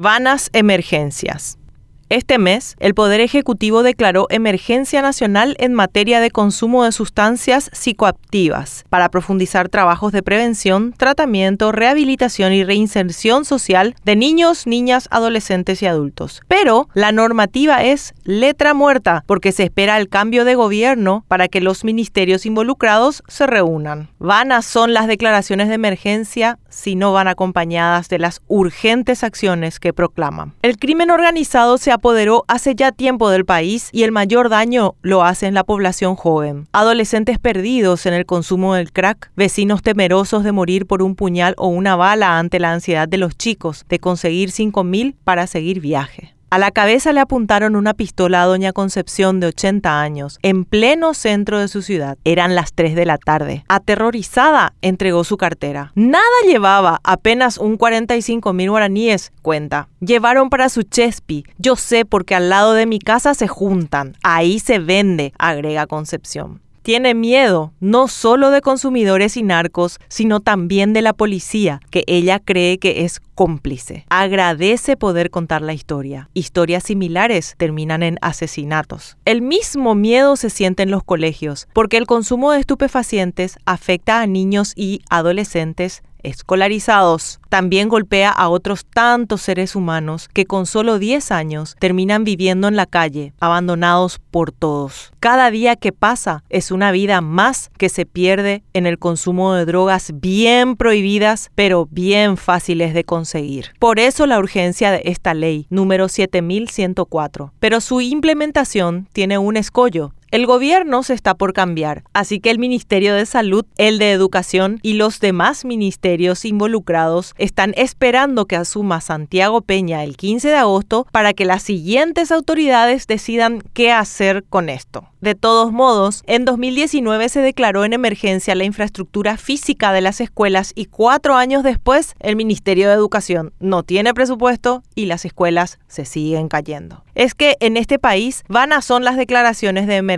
Vanas emergencias. Este mes, el Poder Ejecutivo declaró emergencia nacional en materia de consumo de sustancias psicoactivas para profundizar trabajos de prevención, tratamiento, rehabilitación y reinserción social de niños, niñas, adolescentes y adultos. Pero la normativa es letra muerta porque se espera el cambio de gobierno para que los ministerios involucrados se reúnan. Vanas son las declaraciones de emergencia si no van acompañadas de las urgentes acciones que proclaman. El crimen organizado se apoderó hace ya tiempo del país y el mayor daño lo hace en la población joven. Adolescentes perdidos en el consumo del crack, vecinos temerosos de morir por un puñal o una bala ante la ansiedad de los chicos de conseguir 5 mil para seguir viaje. A la cabeza le apuntaron una pistola a doña Concepción de 80 años, en pleno centro de su ciudad. Eran las 3 de la tarde. Aterrorizada, entregó su cartera. Nada llevaba, apenas un 45 mil guaraníes, cuenta. Llevaron para su chespi. Yo sé porque al lado de mi casa se juntan. Ahí se vende, agrega Concepción tiene miedo no solo de consumidores y narcos, sino también de la policía, que ella cree que es cómplice. Agradece poder contar la historia. Historias similares terminan en asesinatos. El mismo miedo se siente en los colegios, porque el consumo de estupefacientes afecta a niños y adolescentes escolarizados. También golpea a otros tantos seres humanos que con solo 10 años terminan viviendo en la calle, abandonados por todos. Cada día que pasa es una vida más que se pierde en el consumo de drogas bien prohibidas, pero bien fáciles de conseguir. Por eso la urgencia de esta ley, número 7104. Pero su implementación tiene un escollo el gobierno se está por cambiar, así que el Ministerio de Salud, el de Educación y los demás ministerios involucrados están esperando que asuma Santiago Peña el 15 de agosto para que las siguientes autoridades decidan qué hacer con esto. De todos modos, en 2019 se declaró en emergencia la infraestructura física de las escuelas y cuatro años después el Ministerio de Educación no tiene presupuesto y las escuelas se siguen cayendo. Es que en este país vanas son las declaraciones de emergencia.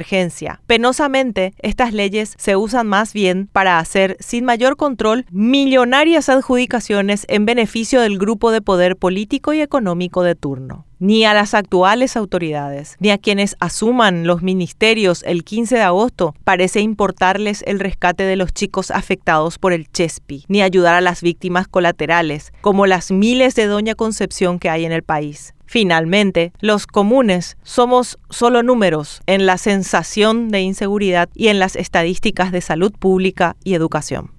Penosamente, estas leyes se usan más bien para hacer, sin mayor control, millonarias adjudicaciones en beneficio del grupo de poder político y económico de turno ni a las actuales autoridades, ni a quienes asuman los ministerios el 15 de agosto, parece importarles el rescate de los chicos afectados por el Chespi, ni ayudar a las víctimas colaterales, como las miles de Doña Concepción que hay en el país. Finalmente, los comunes somos solo números en la sensación de inseguridad y en las estadísticas de salud pública y educación.